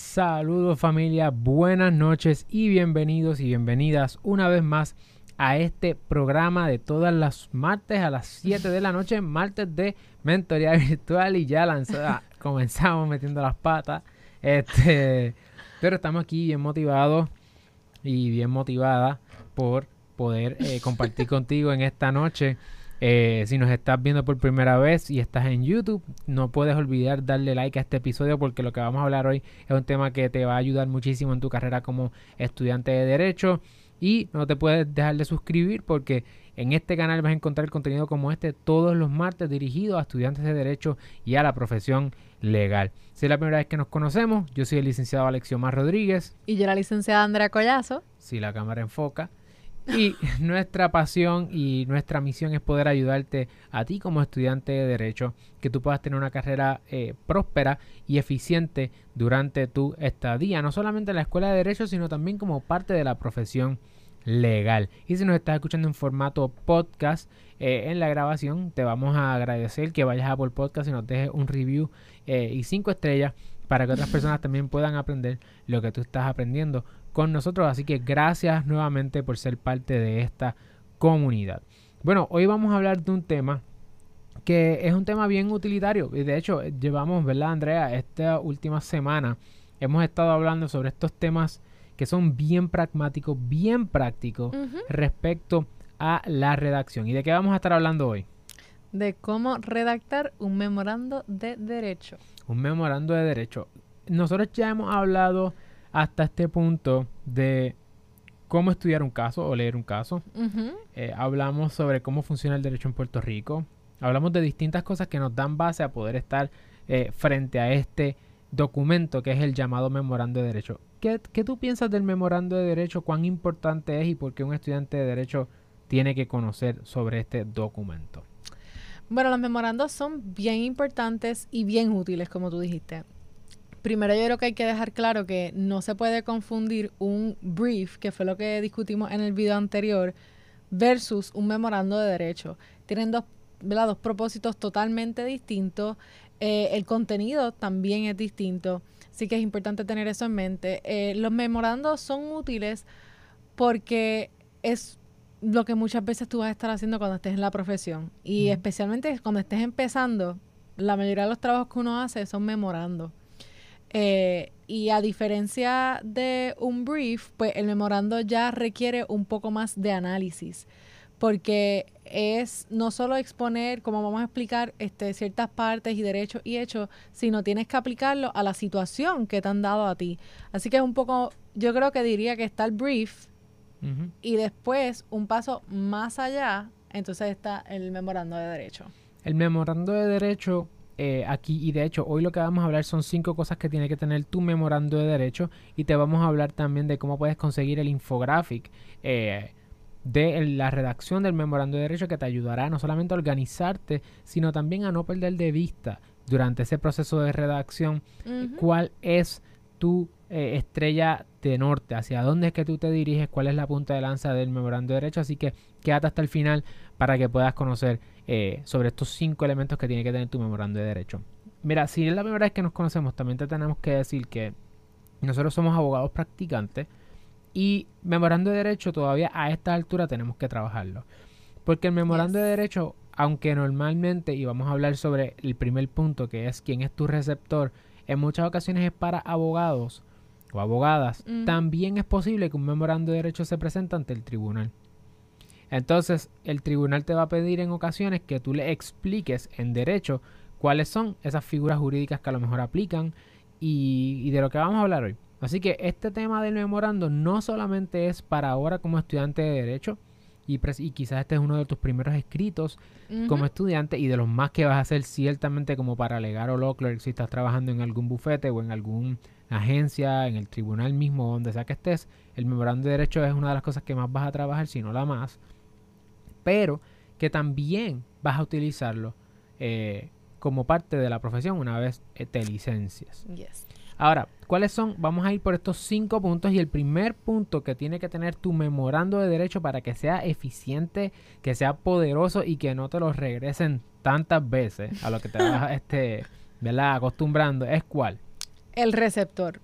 Saludos familia, buenas noches y bienvenidos y bienvenidas una vez más a este programa de todas las martes a las 7 de la noche, martes de mentoría virtual y ya lanzada, comenzamos metiendo las patas. Este, pero estamos aquí bien motivados y bien motivada por poder eh, compartir contigo en esta noche. Eh, si nos estás viendo por primera vez y estás en YouTube, no puedes olvidar darle like a este episodio porque lo que vamos a hablar hoy es un tema que te va a ayudar muchísimo en tu carrera como estudiante de derecho. Y no te puedes dejar de suscribir porque en este canal vas a encontrar contenido como este todos los martes dirigido a estudiantes de derecho y a la profesión legal. Si es la primera vez que nos conocemos, yo soy el licenciado Alexiomar Rodríguez. Y yo la licenciada Andrea Collazo. Si la cámara enfoca. Y nuestra pasión y nuestra misión es poder ayudarte a ti como estudiante de derecho, que tú puedas tener una carrera eh, próspera y eficiente durante tu estadía, no solamente en la escuela de derecho, sino también como parte de la profesión legal. Y si nos estás escuchando en formato podcast eh, en la grabación, te vamos a agradecer que vayas a por Podcast y nos dejes un review eh, y cinco estrellas para que otras personas también puedan aprender lo que tú estás aprendiendo con nosotros. Así que gracias nuevamente por ser parte de esta comunidad. Bueno, hoy vamos a hablar de un tema que es un tema bien utilitario. Y de hecho, llevamos, ¿verdad, Andrea? Esta última semana hemos estado hablando sobre estos temas que son bien pragmáticos, bien prácticos respecto a la redacción. ¿Y de qué vamos a estar hablando hoy? De cómo redactar un memorando de derecho. Un memorando de derecho. Nosotros ya hemos hablado hasta este punto de cómo estudiar un caso o leer un caso. Eh, hablamos sobre cómo funciona el derecho en Puerto Rico. Hablamos de distintas cosas que nos dan base a poder estar eh, frente a este documento que es el llamado memorando de derecho. ¿Qué, ¿Qué, tú piensas del memorando de derecho? ¿Cuán importante es y por qué un estudiante de derecho tiene que conocer sobre este documento? Bueno, los memorandos son bien importantes y bien útiles, como tú dijiste. Primero yo creo que hay que dejar claro que no se puede confundir un brief, que fue lo que discutimos en el video anterior, versus un memorando de derecho. Tienen dos, dos propósitos totalmente distintos. Eh, el contenido también es distinto. Así que es importante tener eso en mente. Eh, los memorandos son útiles porque es lo que muchas veces tú vas a estar haciendo cuando estés en la profesión. Y especialmente cuando estés empezando, la mayoría de los trabajos que uno hace son memorando. Eh, y a diferencia de un brief, pues el memorando ya requiere un poco más de análisis, porque es no solo exponer, como vamos a explicar, este, ciertas partes y derechos y hechos, sino tienes que aplicarlo a la situación que te han dado a ti. Así que es un poco, yo creo que diría que está el brief y después un paso más allá, entonces está el memorando de derecho. El memorando de derecho eh, aquí. Y de hecho hoy lo que vamos a hablar son cinco cosas que tiene que tener tu memorando de derecho. Y te vamos a hablar también de cómo puedes conseguir el infographic eh, de la redacción del memorando de derecho que te ayudará no solamente a organizarte sino también a no perder de vista durante ese proceso de redacción cuál es tu eh, estrella de norte, hacia dónde es que tú te diriges, cuál es la punta de lanza del memorando de derecho. Así que quédate hasta el final para que puedas conocer eh, sobre estos cinco elementos que tiene que tener tu memorando de derecho. Mira, si es la primera vez que nos conocemos, también te tenemos que decir que nosotros somos abogados practicantes y memorando de derecho todavía a esta altura tenemos que trabajarlo. Porque el memorando de derecho, aunque normalmente, y vamos a hablar sobre el primer punto, que es quién es tu receptor, en muchas ocasiones es para abogados o abogadas, mm. también es posible que un memorando de derecho se presente ante el tribunal. Entonces, el tribunal te va a pedir en ocasiones que tú le expliques en derecho cuáles son esas figuras jurídicas que a lo mejor aplican y, de lo que vamos a hablar hoy. Así que este tema del memorando no solamente es para ahora como estudiante de derecho, y, y, quizás este es uno de tus primeros escritos como estudiante y de los más que vas a hacer ciertamente como para alegar o law si estás trabajando en algún bufete o en alguna agencia, en el tribunal mismo, donde sea que estés, el memorando de derecho es una de las cosas que más vas a trabajar, si no la más, pero que también vas a utilizarlo eh, como parte de la profesión una vez te licencias. Ahora, ¿cuáles son? Vamos a ir por estos cinco puntos y el primer punto que tiene que tener tu memorando de derecho para que sea eficiente, que sea poderoso y que no te lo regresen tantas veces a lo que te vas este, acostumbrando es cuál? El receptor.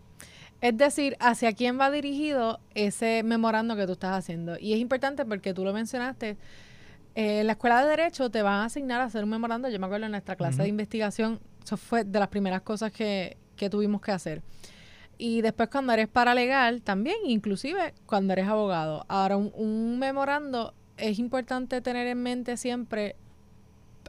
Es decir, hacia quién va dirigido ese memorando que tú estás haciendo. Y es importante porque tú lo mencionaste. Eh, en la escuela de Derecho te van a asignar a hacer un memorando. Yo me acuerdo en nuestra clase de investigación, eso fue de las primeras cosas que, que tuvimos que hacer. Y después cuando eres paralegal, también, inclusive cuando eres abogado. Ahora, un, un memorando es importante tener en mente siempre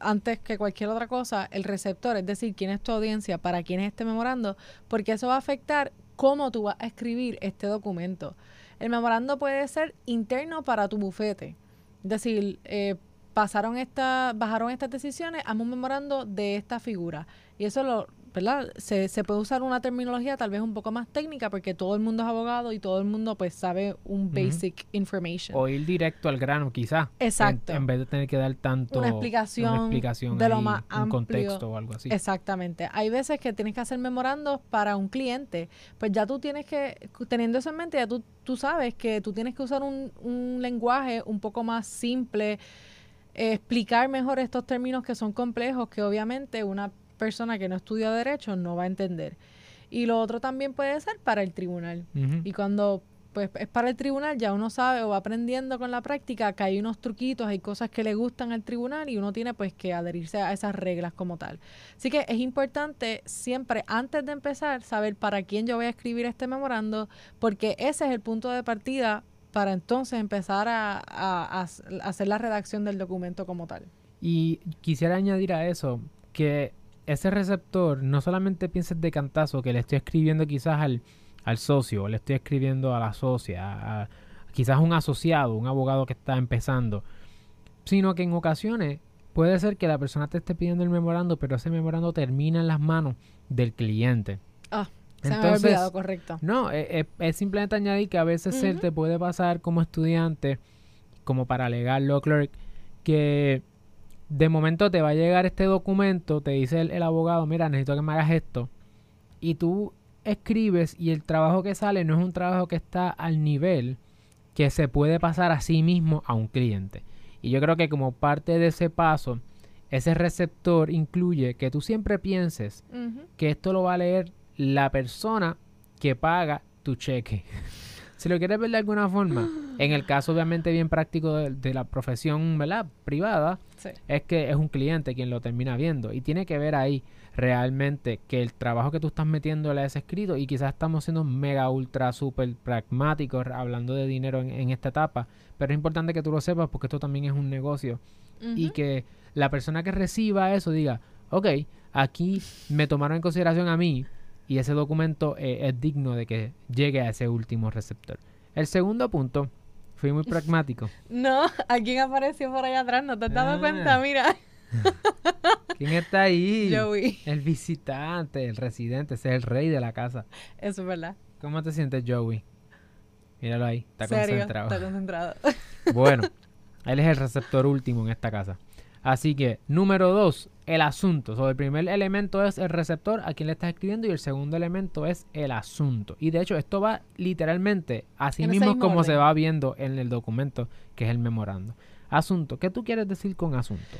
antes que cualquier otra cosa, el receptor, es decir, quién es tu audiencia, para quién es este memorando, porque eso va a afectar cómo tú vas a escribir este documento. El memorando puede ser interno para tu bufete, decir, eh, pasaron esta, bajaron estas decisiones, hazme un memorando de esta figura. Y eso lo, ¿verdad? Se, se, puede usar una terminología tal vez un poco más técnica porque todo el mundo es abogado y todo el mundo pues sabe un basic information. O ir directo al grano quizás. Exacto. En, vez de tener que dar tanto... Una explicación, de lo más amplio. Un contexto o algo así. Exactamente. Hay veces que tienes que hacer memorandos para un cliente. Pues ya tú tienes que, teniendo eso en mente, ya tú, tú sabes que tú tienes que usar un, un lenguaje un poco más simple, eh, explicar mejor estos términos que son complejos, que obviamente una persona que no estudia derecho no va a entender. Y lo otro también puede ser para el tribunal. Y cuando pues es para el tribunal, ya uno sabe o va aprendiendo con la práctica que hay unos truquitos, hay cosas que le gustan al tribunal y uno tiene pues que adherirse a esas reglas como tal. Así que es importante siempre, antes de empezar, saber para quién yo voy a escribir este memorando, porque ese es el punto de partida para entonces empezar a, a hacer la redacción del documento como tal. Y quisiera añadir a eso que ese receptor no solamente pienses de cantazo que le estoy escribiendo quizás al, al socio, o le estoy escribiendo a la socia, a, quizás un asociado, un abogado que está empezando, sino que en ocasiones puede ser que la persona te esté pidiendo el memorando, pero ese memorando termina en las manos del cliente. Ah, se me ha olvidado, correcto. No, e, e, es, simplemente añadir que a veces se te puede pasar como estudiante, como para legal law clerk, que de momento te va a llegar este documento, te dice el, abogado, mira, necesito que me hagas esto. Y tú escribes y el trabajo que sale no es un trabajo que está al nivel que se puede pasar a sí mismo a un cliente. Y yo creo que como parte de ese paso, ese receptor incluye que tú siempre pienses que esto lo va a leer la persona que paga tu cheque. si lo quieres ver de alguna forma, en el caso obviamente bien práctico de, la profesión ¿verdad? privada, es que es un cliente quien lo termina viendo. Y tiene que ver ahí realmente que el trabajo que tú estás metiendo le has escrito y quizás estamos siendo mega ultra super pragmáticos hablando de dinero en, esta etapa, pero es importante que tú lo sepas porque esto también es un negocio. Y que la persona que reciba eso diga, ok, aquí me tomaron en consideración a mí y ese documento eh, es digno de que llegue a ese último receptor. El segundo punto, fui muy pragmático. no, ¿a apareció por allá atrás? ¿No te has dado ah. cuenta? Mira. ¿Quién está ahí? Joey. El visitante, el residente, ese es el rey de la casa. Eso es verdad. ¿Cómo te sientes, Joey? Míralo ahí, está concentrado. Está concentrado. bueno, él es el receptor último en esta casa. Así que, número dos, el asunto. So, el primer elemento es el receptor a quien le estás escribiendo y el segundo elemento es el asunto. Y de hecho, esto va literalmente así mismo como se va viendo en el documento que es el memorando. Asunto, ¿qué tú quieres decir con asunto?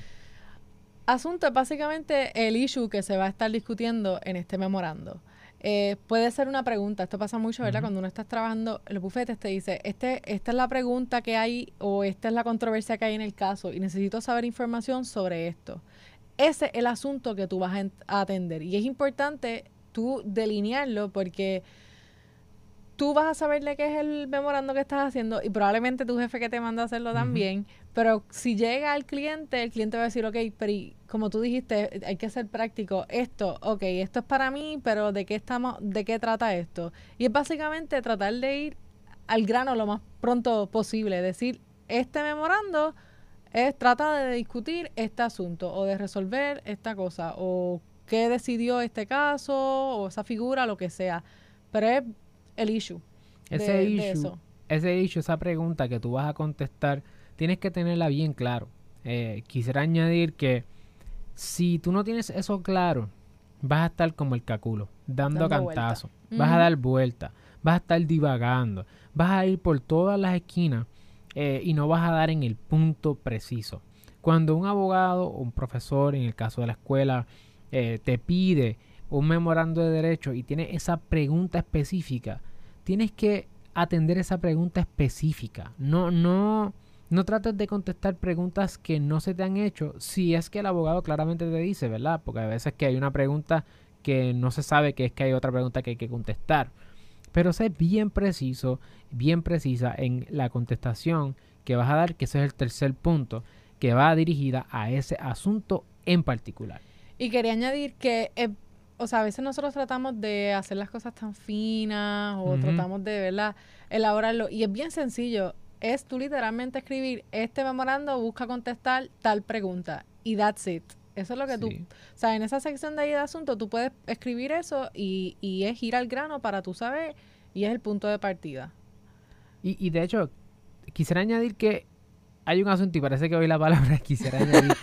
Asunto es básicamente el issue que se va a estar discutiendo en este memorando. Eh, puede ser una pregunta, esto pasa mucho, ¿verdad? Cuando uno está trabajando los bufetes, te dice, este, esta es la pregunta que hay o esta es la controversia que hay en el caso y necesito saber información sobre esto. Ese es el asunto que tú vas a atender y es importante tú delinearlo porque tú vas a saber de qué es el memorando que estás haciendo y probablemente tu jefe que te manda a hacerlo también, pero si llega al cliente, el cliente va a decir, ok, pero como tú dijiste, hay que ser práctico. Esto, ok, esto es para mí, pero ¿de qué estamos, de qué trata esto? Y es básicamente tratar de ir al grano lo más pronto posible, decir, este memorando es trata de discutir este asunto o de resolver esta cosa o qué decidió este caso o esa figura, lo que sea. Pero es el issue. Ese issue, ese issue, esa pregunta que tú vas a contestar, tienes que tenerla bien claro. Eh, quisiera añadir que si tú no tienes eso claro, vas a estar como el caculo, dando, cantazo, vas a dar vuelta, vas a estar divagando, vas a ir por todas las esquinas eh, y no vas a dar en el punto preciso. Cuando un abogado o un profesor, en el caso de la escuela, eh, te pide un memorando de derecho y tienes esa pregunta específica, tienes que atender esa pregunta específica. No, no, no trates de contestar preguntas que no se te han hecho si es que el abogado claramente te dice, ¿verdad? Porque a veces que hay una pregunta que no se sabe que es que hay otra pregunta que hay que contestar. Pero sé bien preciso, bien precisa en la contestación que vas a dar, que ese es el tercer punto, que va dirigida a ese asunto en particular. Y quería añadir que, o sea, a veces nosotros tratamos de hacer las cosas tan finas o tratamos de, ¿verdad?, elaborarlo. Y es bien sencillo. Es tú literalmente escribir este memorando, busca contestar tal pregunta. Y that's it. Eso es lo que tú, o sea, en esa sección de ahí de asunto tú puedes escribir eso y, y es ir al grano para tú saber y es el punto de partida. Y, y de hecho, quisiera añadir que hay un asunto y parece que hoy la palabra quisiera añadir.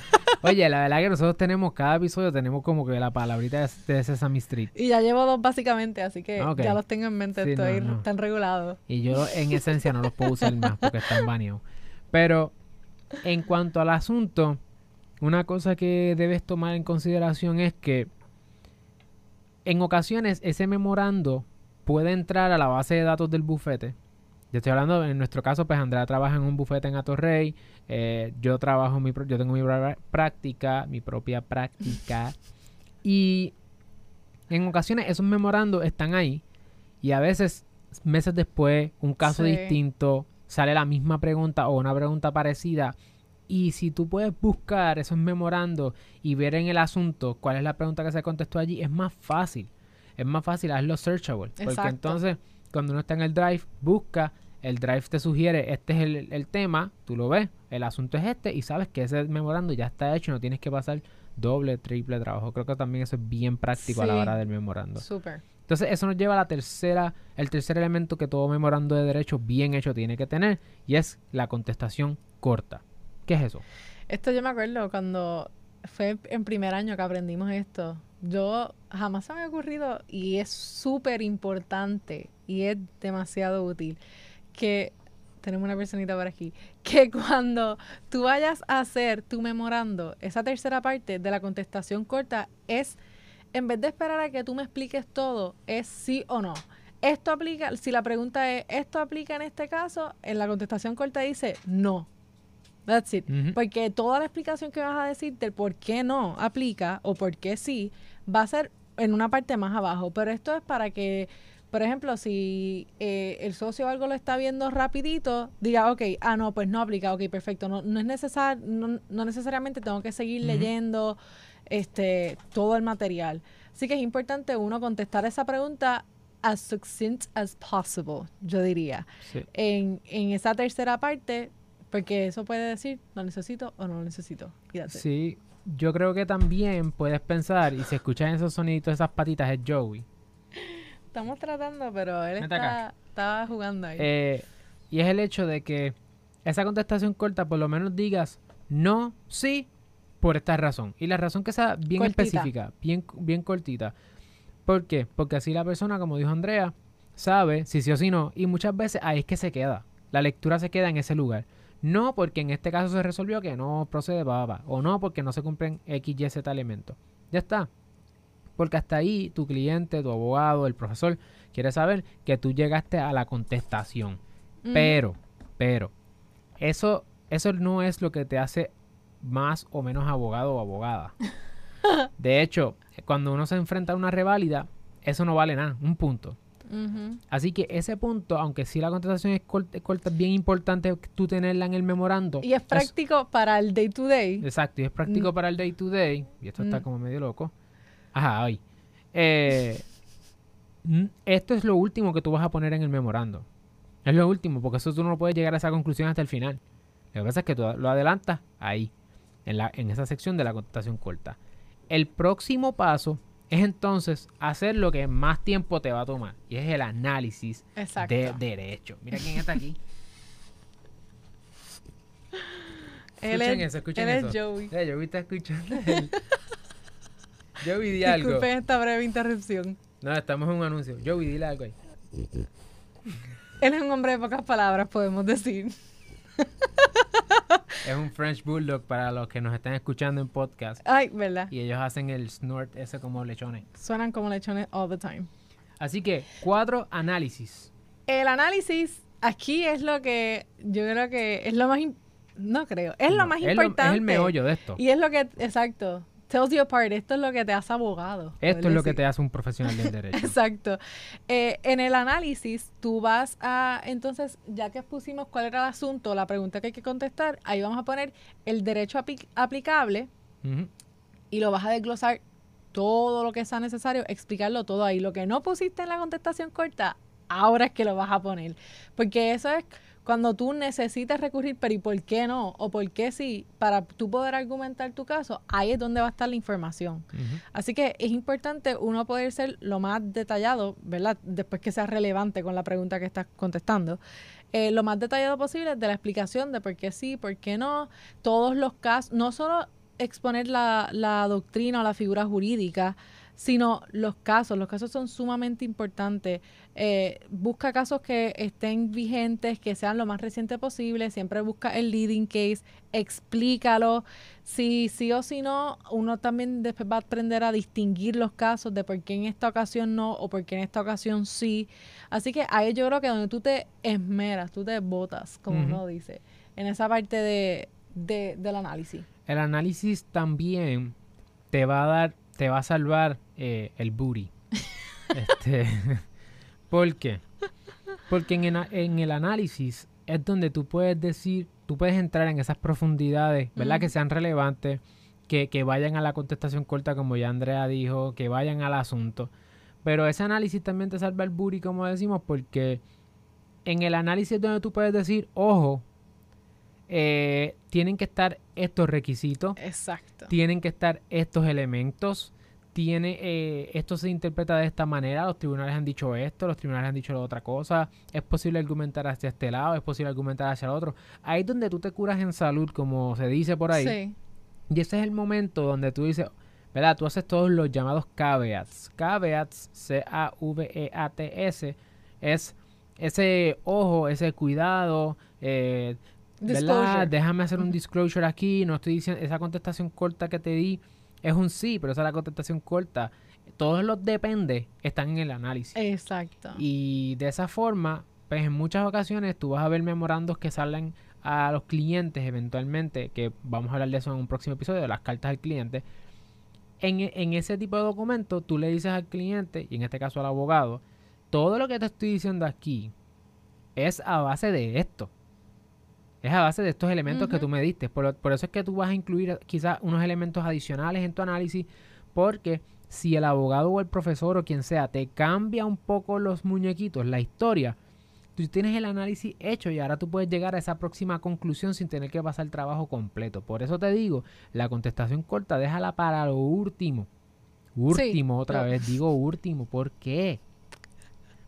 Oye, la verdad que nosotros tenemos, cada episodio tenemos como que la palabrita de Sesame Street. Y ya llevo dos básicamente, así que ya los tengo en mente, estoy tan regulado. Y yo en esencia no los puedo usar más porque están baneados. Pero en cuanto al asunto, una cosa que debes tomar en consideración es que en ocasiones ese memorando puede entrar a la base de datos del bufete. Yo estoy hablando, en nuestro caso, pues Andrea trabaja en un bufete en Atorrey. Eh, yo trabajo, mi, yo tengo mi práctica, mi propia práctica. y en ocasiones esos memorandos están ahí. Y a veces, meses después, un caso distinto, sale la misma pregunta o una pregunta parecida. Y si tú puedes buscar esos memorandos y ver en el asunto cuál es la pregunta que se contestó allí, es más fácil. Es más fácil hacerlo searchable. Porque entonces, cuando uno está en el drive, busca, el drive te sugiere, este es el, tema, tú lo ves, el asunto es este y sabes que ese memorando ya está hecho, no tienes que pasar doble, triple trabajo. Creo que también eso es bien práctico a la hora del memorando. Súper. Entonces, eso nos lleva a la tercera, el tercer elemento que todo memorando de derecho bien hecho tiene que tener, y es la contestación corta. ¿Qué es eso? Esto yo me acuerdo cuando fue en primer año que aprendimos esto. Yo jamás se me había ocurrido y es súper importante y es demasiado útil que tenemos una personita por aquí, que cuando tú vayas a hacer tu memorando, esa tercera parte de la contestación corta es, en vez de esperar a que tú me expliques todo, es sí o no. Esto aplica, si la pregunta es, ¿esto aplica en este caso? En la contestación corta dice no. That's it. Porque toda la explicación que vas a decir del por qué no aplica o por qué sí, va a ser en una parte más abajo. Pero esto es para que, por ejemplo, si eh, el socio algo lo está viendo rapidito, diga, ok, ah, no, pues no aplica, ok, perfecto. No, no es necesario, no, necesariamente tengo que seguir leyendo este todo el material. Así que es importante uno contestar esa pregunta as succinct as possible, yo diría. En, en esa tercera parte, porque eso puede decir, lo necesito o no lo necesito. Sí, yo creo que también puedes pensar, y si escuchas esos soniditos, esas patitas, es Joey. Estamos tratando, pero él está, estaba jugando ahí. Eh, y es el hecho de que esa contestación corta, por lo menos digas no, sí, por esta razón. Y la razón que sea bien específica, bien, bien cortita. ¿Por qué? Porque así la persona, como dijo Andrea, sabe si sí o si no. Y muchas veces ahí es que se queda. La lectura se queda en ese lugar. No porque en este caso se resolvió que no procede baba. O no porque no se cumplen X, Y, Z elementos. Ya está. Porque hasta ahí tu cliente, tu abogado, el profesor quiere saber que tú llegaste a la contestación. Pero, pero, eso, eso no es lo que te hace más o menos abogado o abogada. De hecho, cuando uno se enfrenta a una reválida, eso no vale nada, un punto. Así que ese punto, aunque sí la contestación es corta, es bien importante tú tenerla en el memorando. Y es práctico para el day to day. Exacto, y es práctico mm. para el day to day. Y esto está mm. como medio loco. Ajá, hoy. Eh, esto es lo último que tú vas a poner en el memorando. Es lo último, porque eso tú no puedes llegar a esa conclusión hasta el final. Lo que pasa es que tú lo adelantas ahí, en, la, en esa sección de la contestación corta. El próximo paso es entonces hacer lo que más tiempo te va a tomar y es el análisis de derecho. Mira quién está aquí. escuchen eso, escuchen eso. Joey. Eh, Joey está escuchando. Joey, di algo. Disculpen esta breve interrupción. No, estamos en un anuncio. Joey, dile algo ahí. Él es un hombre de pocas palabras, podemos decir. es un French Bulldog para los que nos están escuchando en podcast. Ay, ¿verdad? Y ellos hacen el snort ese como lechones. Suenan como lechones all the time. Así que, cuatro análisis. El análisis aquí es lo que yo creo que es lo más... No creo, es lo más importante. es el meollo de esto. Y es lo que, exacto, tells you apart. Esto es lo que te hace abogado. Esto es lo que te hace un profesional del derecho. Exacto. Eh, en el análisis, tú vas a, entonces, ya que expusimos cuál era el asunto, la pregunta que hay que contestar, ahí vamos a poner el derecho aplicable y lo vas a desglosar todo lo que sea necesario, explicarlo todo ahí. Lo que no pusiste en la contestación corta, ahora es que lo vas a poner. Porque eso es cuando tú necesitas recurrir, pero ¿y por qué no? O por qué sí, para tú poder argumentar tu caso, ahí es donde va a estar la información. Así que es importante uno poder ser lo más detallado, ¿verdad? Después que sea relevante con la pregunta que estás contestando. Eh, lo más detallado posible de la explicación de por qué sí, por qué no, todos los casos, no solo exponer la, la doctrina o la figura jurídica, sino los casos. Los casos son sumamente importantes. Eh, busca casos que estén vigentes, que sean lo más reciente posible. Siempre busca el leading case, explícalo. Si sí o si no, uno también después va a aprender a distinguir los casos de por qué en esta ocasión no o por qué en esta ocasión sí. Así que ahí yo creo que donde tú te esmeras, tú te botas, como uno dice, en esa parte de, del análisis. El análisis también te va a dar te va a salvar eh, el booty. este, ¿Por qué? Porque en, en, el análisis es donde tú puedes decir, tú puedes entrar en esas profundidades, ¿verdad? Que sean relevantes, que, que vayan a la contestación corta, como ya Andrea dijo, que vayan al asunto. Pero ese análisis también te salva el booty, como decimos, porque en el análisis es donde tú puedes decir, ojo, eh, tienen que estar estos requisitos. Exacto. Tienen que estar estos elementos. Tiene, eh, esto se interpreta de esta manera, los tribunales han dicho esto, los tribunales han dicho otra cosa, es posible argumentar hacia este lado, es posible argumentar hacia el otro. Ahí es donde tú te curas en salud, como se dice por ahí. Sí. Y ese es el momento donde tú dices, ¿verdad? Tú haces todos los llamados caveats. Caveats, C-A-V-E-A-T-S, es ese ojo, ese cuidado, eh, ¿verdad? Déjame hacer un disclosure aquí, no estoy diciendo, esa contestación corta que te di es un sí, pero esa es la contestación corta. Todos los depende están en el análisis. Exacto. Y de esa forma, pues en muchas ocasiones tú vas a ver memorandos que salen a los clientes eventualmente, que vamos a hablar de eso en un próximo episodio, de las cartas al cliente. En, en ese tipo de documento, tú le dices al cliente, y en este caso al abogado, todo lo que te estoy diciendo aquí es a base de esto es a base de estos elementos que tú me diste. Por, eso es que tú vas a incluir quizás unos elementos adicionales en tu análisis, porque si el abogado o el profesor o quien sea te cambia un poco los muñequitos, la historia, tú tienes el análisis hecho y ahora tú puedes llegar a esa próxima conclusión sin tener que pasar el trabajo completo. Por eso te digo, la contestación corta, déjala para lo último. Último, otra vez, digo último, ¿por qué?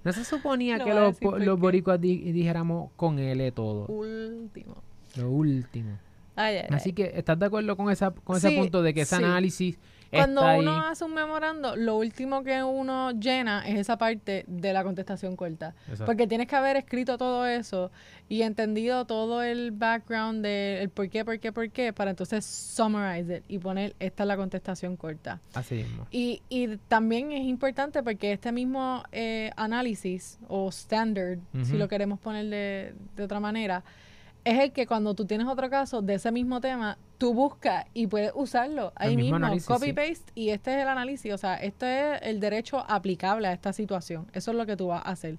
No se suponía que los, los boricuas dijéramos con L todo. Último. Lo último. Así que, ¿estás de acuerdo con, esa, con ese punto de que ese análisis cuando uno hace un memorando, lo último que uno llena es esa parte de la contestación corta. Porque tienes que haber escrito todo eso y entendido todo el background del de por qué, por qué, por qué, para entonces summarize it y poner esta es la contestación corta. Así mismo. Y, y también es importante porque este mismo eh, análisis o standard, si lo queremos poner de, de otra manera, es el que cuando tú tienes otro caso de ese mismo tema, tú buscas y puedes usarlo ahí mismo, copy paste y este es el análisis, o sea, este es el derecho aplicable a esta situación. Eso es lo que tú vas a hacer.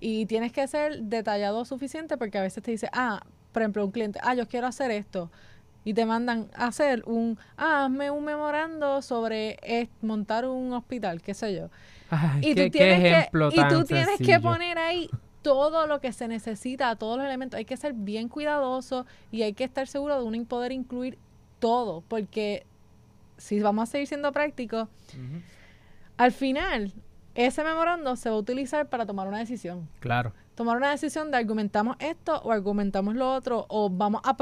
Y tienes que ser detallado suficiente porque a veces te dice, ah, por ejemplo, un cliente, ah, yo quiero hacer esto. Y te mandan a hacer un, ah, hazme un memorando sobre montar un hospital, qué sé yo. y, tú tienes que, y tú tienes que poner ahí todo lo que se necesita, todos los elementos. Hay que ser bien cuidadoso y hay que estar seguro de uno poder incluir todo, porque si vamos a seguir siendo prácticos, al final ese memorando se va a utilizar para tomar una decisión. Claro. Tomar una decisión de argumentamos esto o argumentamos lo otro, o vamos a,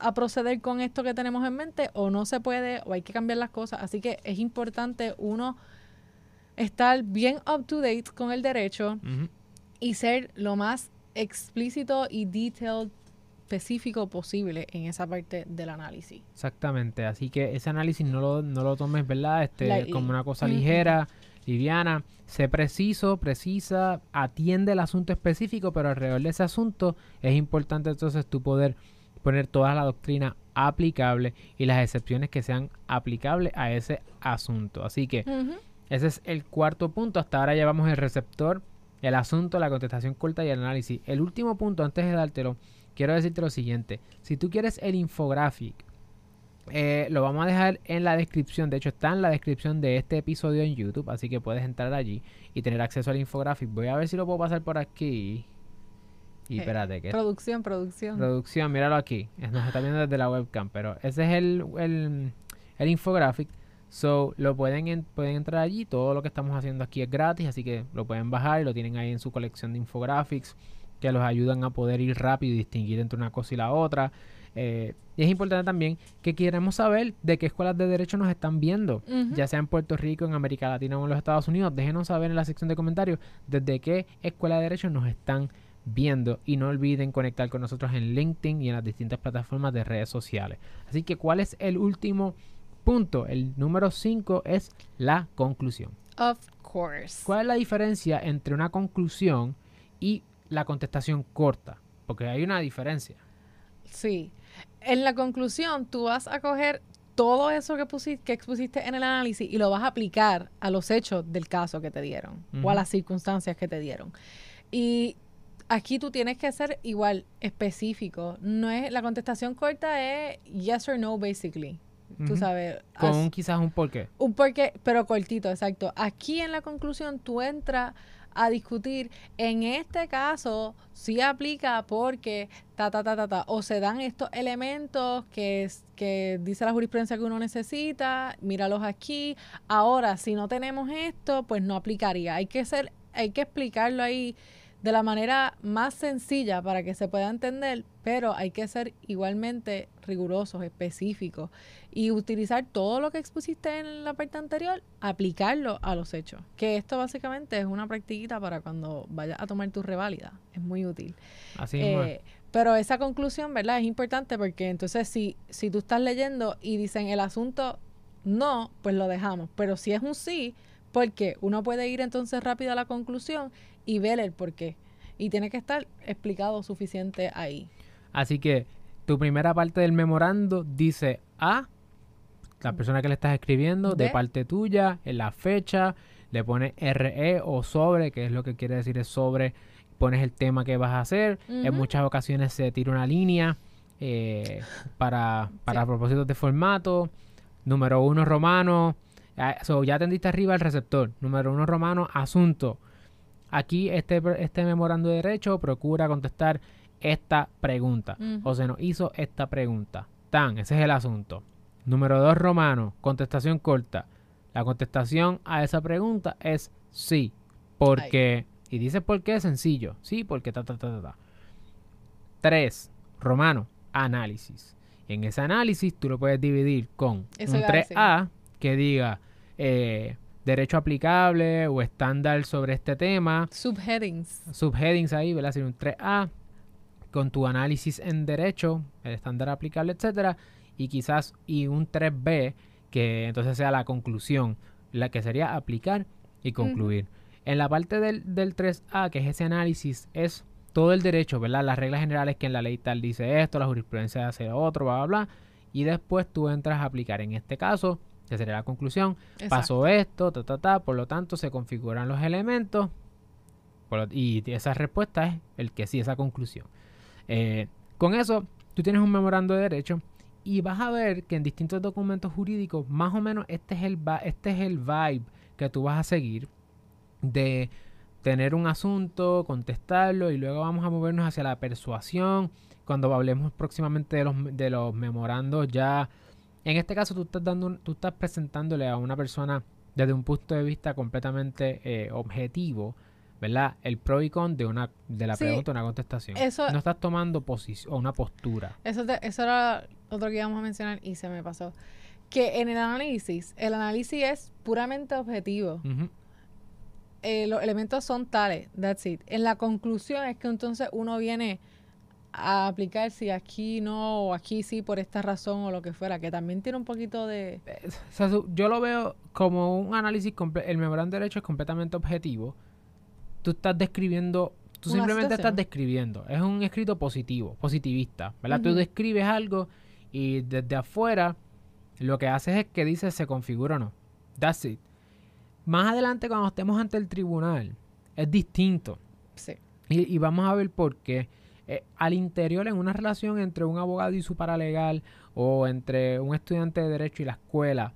a, proceder con esto que tenemos en mente, o no se puede, o hay que cambiar las cosas. Así que es importante uno estar bien up to date con el derecho y ser lo más explícito y detailed específico posible en esa parte del análisis. Exactamente, así que ese análisis no lo, no lo tomes, ¿verdad? Este, Lightly. como una cosa ligera, liviana. Sé preciso, precisa, atiende el asunto específico, pero alrededor de ese asunto es importante entonces tú poder poner toda la doctrina aplicable y las excepciones que sean aplicables a ese asunto. Así que ese es el cuarto punto. Hasta ahora llevamos el receptor, el asunto, la contestación corta y el análisis. El último punto, antes de dártelo, quiero decirte lo siguiente. Si tú quieres el infographic, eh, lo vamos a dejar en la descripción. De hecho, está en la descripción de este episodio en YouTube. Así que puedes entrar allí y tener acceso al infographic. Voy a ver si lo puedo pasar por aquí. Y Eh, espérate, que Producción, producción. Producción, míralo aquí. Nos está viendo desde la webcam, pero ese es el, el, el infographic. So, lo pueden, en- pueden entrar allí. Todo lo que estamos haciendo aquí es gratis, así que lo pueden bajar y lo tienen ahí en su colección de infographics que los ayudan a poder ir rápido y distinguir entre una cosa y la otra. Eh, y es importante también que queremos saber de qué escuelas de derecho nos están viendo ya sea en Puerto Rico, en América Latina o en los Estados Unidos. Déjenos saber en la sección de comentarios desde qué escuela de derecho nos están viendo y no olviden conectar con nosotros en LinkedIn y en las distintas plataformas de redes sociales. Así que, ¿cuál es el último punto? El número 5 es la conclusión. Of course. ¿Cuál es la diferencia entre una conclusión y la contestación corta? Porque hay una diferencia. Sí. En la conclusión, tú vas a coger todo eso que, pusi- que expusiste en el análisis y lo vas a aplicar a los hechos del caso que te dieron o a las circunstancias que te dieron. Y aquí tú tienes que ser igual específico. No es la contestación corta es yes or no basically. Tú sabes. Con un, quizás un porqué. un porqué, pero cortito, exacto. Aquí en la conclusión tú entras a discutir, en este caso sí aplica porque ta, ta, ta, ta, ta, o se dan estos elementos que, que dice la jurisprudencia que uno necesita, míralos aquí. Ahora, si no tenemos esto, pues no aplicaría. Hay que ser, hay que explicarlo ahí de la manera más sencilla para que se pueda entender, pero hay que ser igualmente rigurosos, específicos y utilizar todo lo que expusiste en la parte anterior, aplicarlo a los hechos. Que esto básicamente es una practiquita para cuando vayas a tomar tu reválida. Es muy útil. Así es. Eh, pero esa conclusión, ¿verdad? Es importante porque entonces si, si tú estás leyendo y dicen el asunto no, pues lo dejamos. Pero si es un sí, porque uno puede ir entonces rápido a la conclusión y ver el por qué. Y tiene que estar explicado suficiente ahí. Así que tu primera parte del memorando dice A, la persona que le estás escribiendo, de parte tuya, en la fecha, le pones RE o sobre, que es lo que quiere decir es sobre, pones el tema que vas a hacer. En muchas ocasiones se tira una línea eh, para, para Sí. propósitos de formato. Número uno romano. So, ya tendiste arriba el receptor. Número uno romano, asunto. Aquí este, este memorando de derecho procura contestar esta pregunta. O se nos hizo esta pregunta. Tan, ese es el asunto. Número dos romano, contestación corta. La contestación a esa pregunta es sí. Porque, y dice por qué, sencillo. Sí, porque ta, ta, ta, ta, ta. Tres, romano, análisis. Y en ese análisis tú lo puedes dividir con Eso un iba a decir. 3A que diga eh, derecho aplicable o estándar sobre este tema Subheadings. subheadings ahí, ¿verdad? Sería un 3A con tu análisis en derecho, el estándar aplicable, etcétera, y quizás y un 3B que entonces sea la conclusión, la que sería aplicar y concluir. En la parte del, del 3A, que es ese análisis, es todo el derecho, ¿verdad? Las reglas generales que en la ley tal dice esto, la jurisprudencia hace otro, bla, bla, bla, y después tú entras a aplicar. En este caso, que sería la conclusión, Exacto. pasó esto, ta, ta, ta, por lo tanto se configuran los elementos lo- y esa respuesta es el que sí, esa conclusión. Eh, con eso, tú tienes un memorando de derecho y vas a ver que en distintos documentos jurídicos, más o menos este es el, este es el vibe que tú vas a seguir de tener un asunto, contestarlo y luego vamos a movernos hacia la persuasión cuando hablemos próximamente de los, de los memorandos ya en este caso tú estás dando un- tú estás presentándole a una persona desde un punto de vista completamente eh, objetivo ¿verdad? El pro y con de una de la Sí, pregunta una contestación. eso- no estás tomando posición o una postura. Eso, te- eso era otro que íbamos a mencionar y se me pasó. Que en el análisis, el análisis es puramente objetivo. Eh, los elementos son tales, that's it. En la conclusión es que entonces uno viene a aplicar si aquí no o aquí sí por esta razón o lo que fuera, que también tiene un poquito de... Eh, o sea, su- yo lo veo como un análisis, el memorando de derecho es completamente objetivo. Tú estás describiendo, tú Una simplemente situación. estás describiendo. Es un escrito positivo, positivista, ¿verdad? Tú describes algo y desde afuera lo que haces es que dices se configura o no. That's it. Más adelante cuando estemos ante el tribunal es distinto. Sí. Y, y vamos a ver por qué. Eh, al interior, en una relación entre un abogado y su paralegal, o entre un estudiante de derecho y la escuela,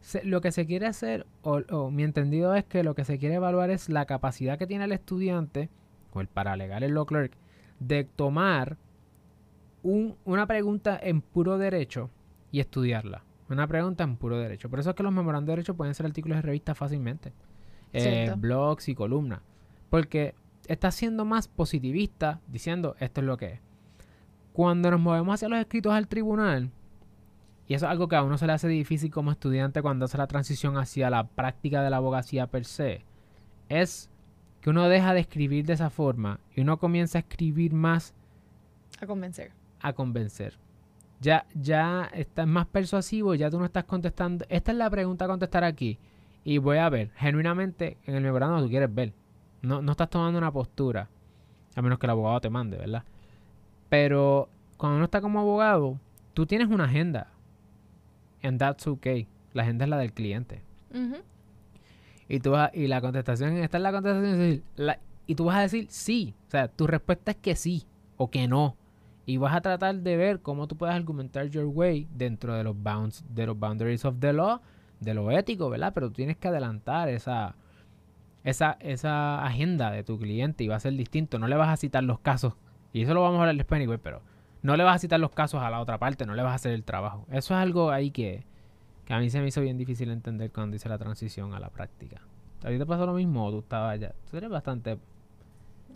se- lo que se quiere hacer, o, o mi entendido es que lo que se quiere evaluar es la capacidad que tiene el estudiante, o el paralegal, el law clerk, de tomar un- una pregunta en puro derecho y estudiarla. Una pregunta en puro derecho. Por eso es que los memorandos de derecho pueden ser artículos de revista fácilmente. Eh, blogs y columnas. Porque está siendo más positivista diciendo esto es lo que es. Cuando nos movemos hacia los escritos al tribunal, y eso es algo que a uno se le hace difícil como estudiante cuando hace la transición hacia la práctica de la abogacía per se, es que uno deja de escribir de esa forma y uno comienza a escribir más A convencer. a convencer. Ya, ya estás más persuasivo, ya tú no estás contestando. Esta es la pregunta a contestar aquí. Y voy a ver, genuinamente, en el memorando tú quieres ver. No, no estás tomando una postura. A menos que el abogado te mande, ¿verdad? Pero cuando uno está como abogado, tú tienes una agenda. And that's okay. La agenda es la del cliente. Y, tú vas, y la contestación, esta es la contestación, es decir, la- y tú vas a decir sí. O sea, tu respuesta es que sí o que no. Y vas a tratar de ver cómo tú puedes argumentar your way dentro de los bounds, de los boundaries of the law, de lo ético, ¿verdad? Pero tú tienes que adelantar esa, esa, esa agenda de tu cliente y va a ser distinto. No le vas a citar los casos. Y eso lo vamos a hablar después, anyway, pero no le vas a citar los casos a la otra parte, no le vas a hacer el trabajo. Eso es algo ahí que, que a mí se me hizo bien difícil entender cuando hice la transición a la práctica. ¿A ti te pasó lo mismo o tú estabas ya? Tú eres bastante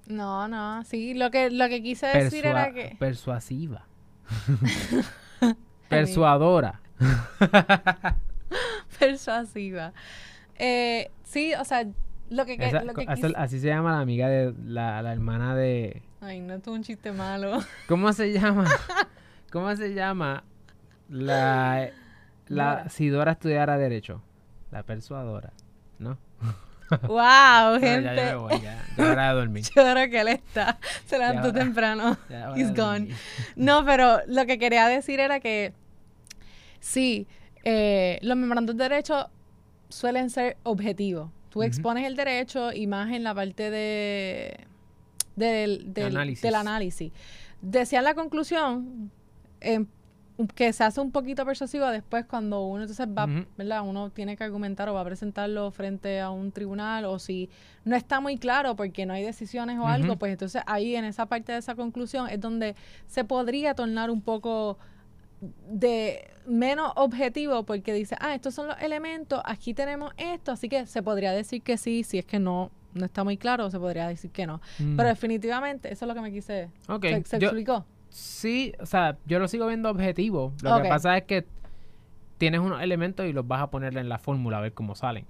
No, no, sí, lo que, lo que quise decir era que... persuasiva. Persuadora. Persuasiva. Eh, sí, o sea, lo que, Esa- lo que quise- así se llama la amiga de la, la hermana de... Ay, no, es un chiste malo. ¿Cómo se llama? ¿Cómo se llama? La, la si Dora estudiara Derecho. La persuadora. ¿No? wow, No, gente. ya, ya me voy, ya. Ya hora de dormir. Yo creo que él está. Se levantó temprano. He's gone. No, pero lo que quería decir era que sí, eh, los memorandos de derecho suelen ser objetivos. Tú expones el derecho y más en la parte de del, del- Análisis. del análisis. Decían la conclusión em, que se hace un poquito persuasivo después cuando uno entonces va. ¿verdad? Uno tiene que argumentar o va a presentarlo frente a un tribunal o si no está muy claro porque no hay decisiones o algo, pues entonces ahí en esa parte de esa conclusión es donde se podría tornar un poco de menos objetivo porque dice, ah, estos son los elementos, aquí tenemos esto, así que se podría decir que sí, si es que no, no está muy claro, se podría decir que no. Mm. Pero definitivamente, eso es lo que me quise. Ok, ¿Se, se yo- explicó? Sí, o sea, yo lo sigo viendo objetivo. Lo que pasa es que tienes unos elementos y los vas a poner en la fórmula a ver cómo salen.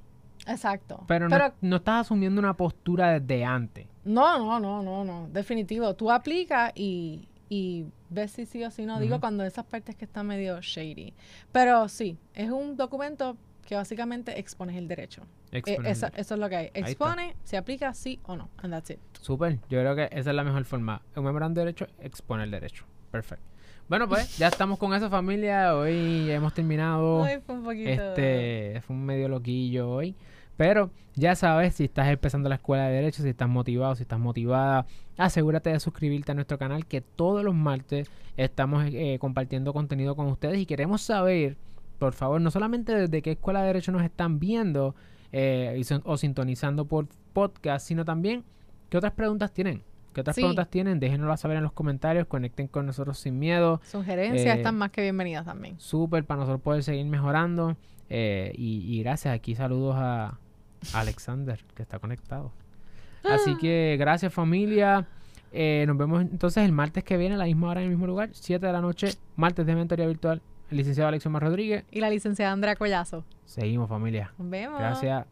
Exacto. Pero, no, no estás asumiendo una postura desde antes. No, no, no, no, no, definitivo. Tú aplicas y, y ves si sí o si no. Digo cuando esas partes que están medio shady. Pero sí, es un documento que básicamente expones el derecho. Eh, Exponer. eso, eso es lo que hay. Expone, se aplica sí o no. And that's it. Súper, yo creo que esa es la mejor forma. Un memorando de derecho, exponer el derecho. Perfecto. Bueno, pues ya estamos con esa familia. Hoy hemos terminado. Ay, fue un poquito. Este fue un medio loquillo hoy. Pero ya sabes, si estás empezando la escuela de Derecho, si estás motivado, si estás motivada, asegúrate de suscribirte a nuestro canal que todos los martes estamos eh, compartiendo contenido con ustedes y queremos saber, por favor, no solamente desde qué escuela de Derecho nos están viendo eh, y son- o sintonizando por podcast, sino también qué otras preguntas tienen. ¿Qué otras Sí. preguntas tienen? Déjenoslas saber en los comentarios, conecten con nosotros sin miedo. Sugerencias eh, están más que bienvenidas también. Súper para nosotros poder seguir mejorando. Eh, y, y gracias. Aquí saludos a Alexander, que está conectado. Así que gracias familia. Eh, nos vemos entonces el martes que viene, a la misma hora, en el mismo lugar, 7 de la noche, martes de mentoría virtual. El licenciado Alexion Rodríguez. Y la licenciada Andrea Collazo. Seguimos familia. Nos vemos. Gracias.